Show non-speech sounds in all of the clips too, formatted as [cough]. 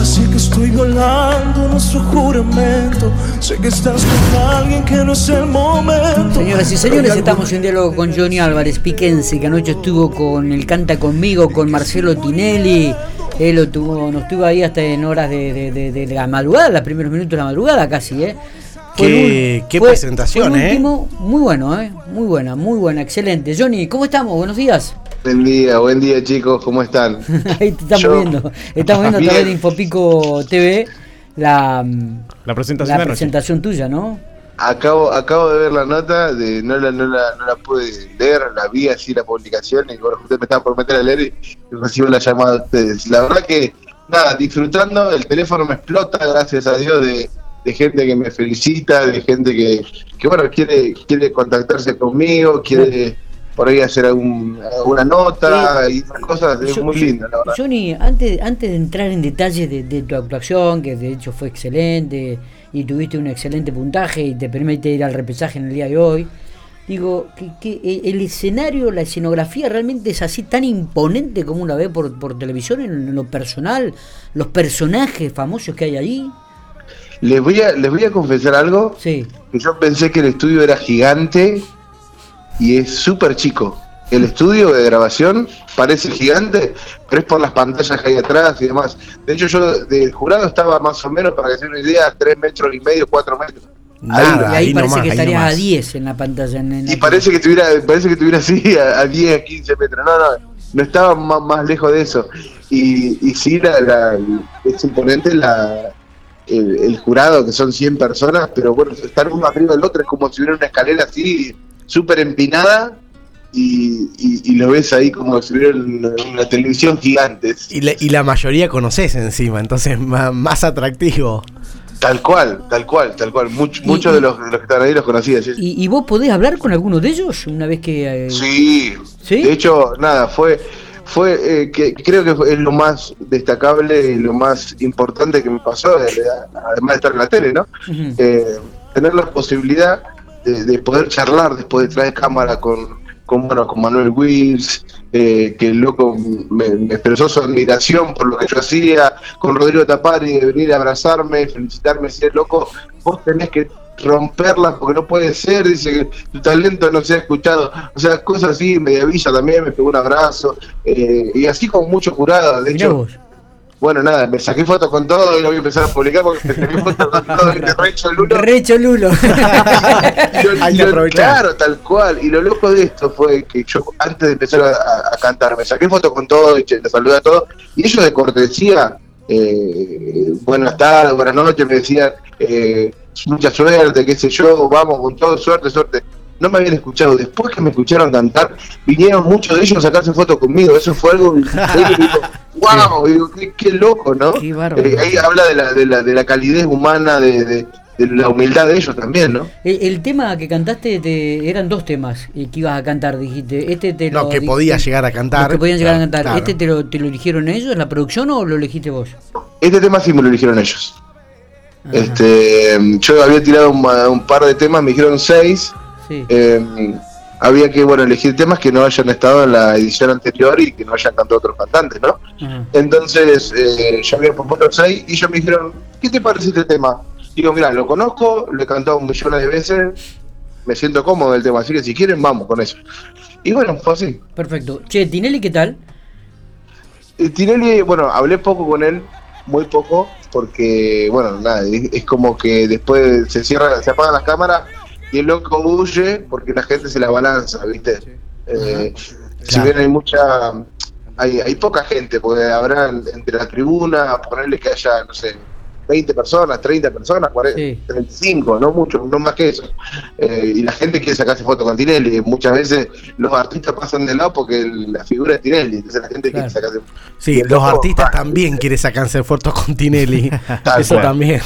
Así que estoy violando nuestro juramento. Sé que estás con alguien que no es el momento. Señoras y señores, estamos en diálogo con Johnny Álvarez Piquense, que anoche estuvo con el Canta Conmigo, con Marcelo Tinelli. Él lo tuvo, nos tuvo ahí hasta en horas de, de, de, la madrugada, los primeros minutos de la madrugada casi, ¿eh? Qué, qué presentación, ¿eh? Muy bueno, ¿eh? Muy buena, muy buena, excelente. Johnny, ¿cómo estamos? Buenos días. Buen día, buen día chicos, ¿cómo están? [laughs] Ahí te estamos viendo. Estamos viendo a través de Infopico TV la, la presentación, la presentación tuya, ¿no? Acabo, acabo de ver la nota, de, no, la, no, la, no la pude leer, la vi así la publicación y bueno, usted me estaba por meter a leer y recibo la llamada de ustedes. La verdad que, nada, disfrutando, el teléfono me explota, gracias a Dios, de, de gente que me felicita, de gente que, que bueno, quiere, quiere contactarse conmigo, quiere por ahí hacer algún, alguna nota y esas cosas, es muy lindo, la verdad. Johnny, antes, antes de entrar en detalles de, de, tu actuación, que de hecho fue excelente y tuviste un excelente puntaje y te permite ir al repesaje en el día de hoy, digo, que, que el escenario, la escenografía realmente es así tan imponente como una ve por, por televisión en lo personal, los personajes famosos que hay allí. Les voy a, les voy a confesar algo. Sí. Que yo pensé que el estudio era gigante y es súper chico. El estudio de grabación parece gigante, pero es por las pantallas que hay atrás y demás. De hecho, yo del jurado estaba más o menos, para que se una idea, tres metros y medio, cuatro metros. Nada, ahí, ahí, parece que estarías a 10 en la pantalla. En, en y parece que estuviera, parece que estuviera así a, a 10, 15 metros. No, no, no estaba más, más lejos de eso. Y, y sí, la, la, es imponente la, el, el, jurado, que son 100 personas, pero bueno, estar uno arriba del otro es como si hubiera una escalera así súper empinada y, y, y, lo ves ahí como si hubiera una, una televisión gigante. Y la, y la mayoría conoces encima, entonces más, más atractivo. Tal cual, tal cual, tal cual. Much, muchos de los, de los que están ahí los conocías. ¿sí? ¿Y, ¿Y, vos podés hablar con alguno de ellos una vez que.? Eh... Sí, sí, de hecho, nada, fue. Fue eh, que creo que es lo más destacable y lo más importante que me pasó, además de estar en la tele, ¿no? Uh -huh. eh, tener la posibilidad de, de, poder charlar después detrás de cámara con, con, bueno, con Manuel Wills, eh, que el loco me, me, expresó su admiración por lo que yo hacía, con Rodrigo Tapari, de venir a abrazarme, felicitarme, decir, loco, vos tenés que romperlas porque no puede ser, dice que tu talento no se ha escuchado, o sea, cosas así, Mediavilla también me pegó un abrazo, eh, y así con muchos jurados, de hecho, bueno, nada, me saqué fotos con todo y lo voy a empezar a publicar porque me saqué fotos con todo y [laughs] recho Lulo. Recho Lulo. [laughs] claro, tal cual. Y lo loco de esto fue que yo, antes de empezar a, a cantar, me saqué fotos con todo y le saludé a todos. Y ellos de cortesía, eh, buenas tardes, buenas noches, me decían, eh, mucha suerte, qué sé yo, vamos con todo, suerte, suerte no me habían escuchado. Después que me escucharon cantar, vinieron muchos de ellos a sacarse fotos conmigo. Eso fue algo. [laughs] digo, wow, digo, qué, qué, loco, ¿no? Qué eh, ahí habla de la, de, la, de la calidez humana, de, de, de, la humildad de ellos también, ¿no? El, el tema que cantaste te, eran dos temas que ibas a cantar, dijiste. Este te no, lo, que podías llegar a cantar. que podían llegar claro, a cantar. Claro. ¿Este te lo, te lo eligieron ellos en la producción o lo elegiste vos? Este tema sí me lo eligieron ellos. Ajá. Este, yo había tirado un, un par de temas, me dijeron seis Sí. Eh, había que bueno elegir temas que no hayan estado en la edición anterior y que no hayan cantado otros cantantes, ¿no? Entonces eh, yo había propuesto seis y ellos me dijeron, ¿qué te parece este tema? Digo, mira, lo conozco, lo he cantado un millón de veces, me siento cómodo del tema, así que si quieren vamos con eso. Y bueno, fue así. Perfecto. Che, Tinelli, ¿qué tal? Eh, Tinelli, bueno, hablé poco con él, muy poco, porque, bueno, nada, es, es como que después se cierra, se apagan las cámaras y el loco huye porque la gente se la balanza, ¿viste? Eh, si bien hay mucha. Hay, hay poca gente, porque habrá entre la tribuna, ponerle que haya, no sé, 20 personas, 30 personas, 40, sí. 35, no mucho, no más que eso. Eh, y la gente quiere sacarse fotos con Tinelli. Muchas veces los artistas pasan de lado porque la figura es Tinelli, entonces la gente claro. quiere sacarse Sí, los artistas también quieren sacarse fotos con Tinelli. [laughs] eso también.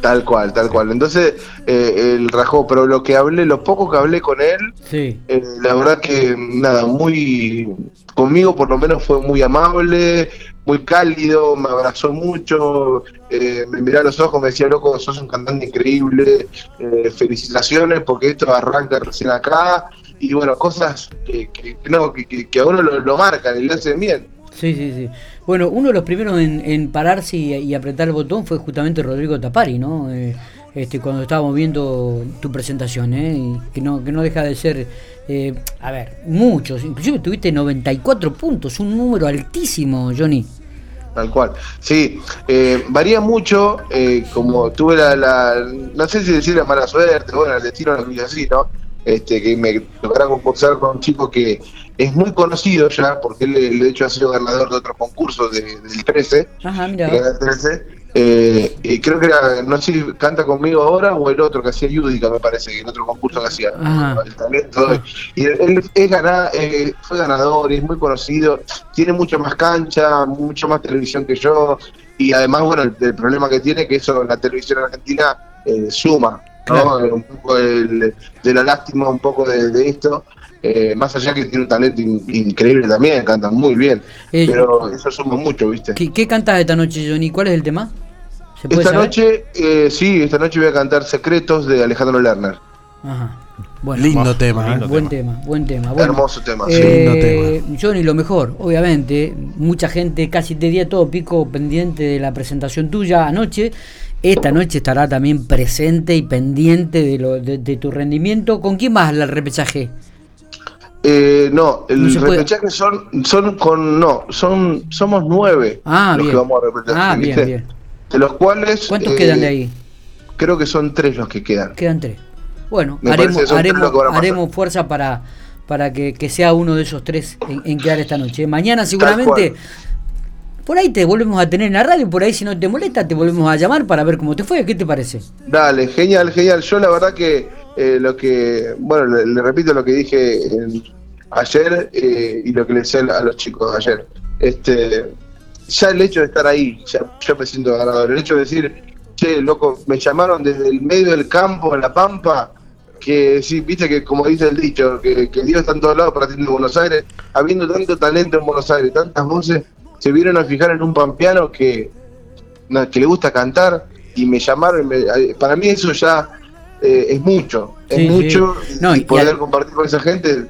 Tal cual, tal cual. Entonces, eh, el rajó, pero lo que hablé, lo poco que hablé con él, sí. eh, la verdad que nada, muy, conmigo por lo menos fue muy amable, muy cálido, me abrazó mucho, eh, me miró a los ojos, me decía, loco, sos un cantante increíble, eh, felicitaciones porque esto arranca recién acá, y bueno, cosas que, que no, que, que a uno lo, lo marcan y le hacen bien. Sí, sí, sí. Bueno, uno de los primeros en, pararse y, apretar el botón fue justamente Rodrigo Tapari, ¿no? Eh, este, cuando estábamos viendo tu presentación, ¿eh? que, no, que no deja de ser, eh, a ver, muchos, inclusive tuviste 94 puntos, un número altísimo, Johnny. Tal cual. Sí, eh, varía mucho, como tuve la, no sé si decir la mala suerte, bueno, el destino no así, ¿no? Este, que me tocará concursar con un chico que es muy conocido ya, porque él de hecho ha sido ganador de otros concursos del 13. Ajá, mira. Eh, creo que era, no sé si canta conmigo ahora o el otro que hacía Yudica, me parece, que el otro concurso que hacía, el talento. Y él, es eh, fue ganador y es muy conocido, tiene mucho más cancha, mucho más televisión que yo, y además, bueno, el, problema que tiene que eso la televisión argentina eh, suma, ¿no? Un poco de, la lástima, un poco de, esto. más allá que tiene un talento increíble también, canta muy bien. pero eso suma mucho, ¿viste? ¿Qué, ¿Qué cantas esta noche, Johnny? ¿Cuál es el tema? esta noche, eh, sí, esta noche voy a cantar Secretos de Alejandro Lerner. Ajá. Bueno, lindo tema, ¿eh? buen tema, buen tema. Hermoso tema, sí. Eh, Johnny, lo mejor, obviamente, mucha gente casi te día todo pico pendiente de la presentación tuya anoche. Esta noche estará también presente y pendiente de, lo, de, tu rendimiento. ¿Con quién más el repechaje? Eh, no, el repechaje son, son con, no, son, somos nueve ah, los que vamos a repechaje. Ah, bien, bien de los cuales... ¿Cuántos quedan de ahí? Creo que son tres los que quedan. Quedan tres. Bueno, haremos, haremos, fuerza para, para que, sea uno de esos tres en, quedar esta noche. Mañana seguramente... Por ahí te volvemos a tener en la radio, por ahí si no te molesta te volvemos a llamar para ver cómo te fue, ¿qué te parece? Dale, genial, genial. Yo la verdad que eh, lo que, bueno, le, repito lo que dije ayer eh, y lo que le decía a los chicos ayer. Este, ya el hecho de estar ahí, ya, yo me siento ganador. El hecho de decir, che, loco, me llamaron desde el medio del campo, en La Pampa, que sí, viste que como dice el dicho, que, Dios está en todos lados para en Buenos Aires, habiendo tanto talento en Buenos Aires, tantas voces, se vieron a fijar en un pampeano que, que le gusta cantar y me llamaron, para mí eso ya eh, es mucho, es mucho, y, poder compartir con esa gente.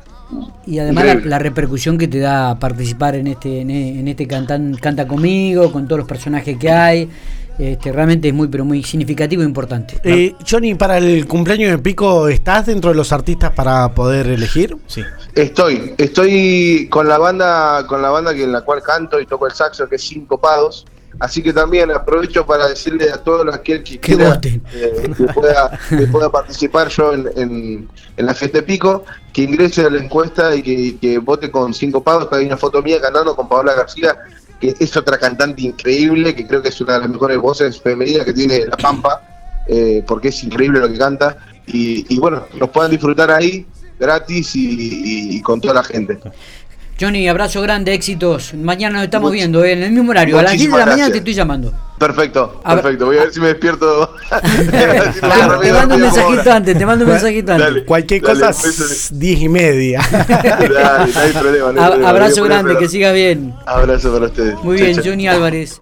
Y además la, repercusión que te da participar en este en, este cantan, Canta conmigo, con todos los personajes que hay, este, realmente es muy pero muy significativo e importante. Eh, Johnny, para el cumpleaños de Pico, ¿estás dentro de los artistas para poder elegir? Sí. Estoy, estoy con la banda, con la banda que en la cual canto y toco el saxo, que es Cinco Pados. Así que también aprovecho para decirle a todos los que quiera eh, que, pueda, participar yo en, la fiesta de pico, que ingrese a la encuesta y que, vote con cinco pagos, que hay una foto mía cantando con Paola García, que es otra cantante increíble, que creo que es una de las mejores voces femeninas que tiene La Pampa, eh, porque es increíble lo que canta. Y, bueno, nos puedan disfrutar ahí gratis y con toda la gente. Johnny, abrazo grande, éxitos. Mañana nos estamos viendo eh, en el mismo horario. A las 10 de la mañana te estoy llamando. Perfecto, perfecto. Voy a ver si me despierto. [laughs] [laughs] te, mando un mensajito antes, te mando un mensajito antes. Cualquier cosa, 10 y media. [laughs] Dale, no hay problema. abrazo grande, que siga bien. Abrazo para ustedes. Muy bien, Johnny Álvarez.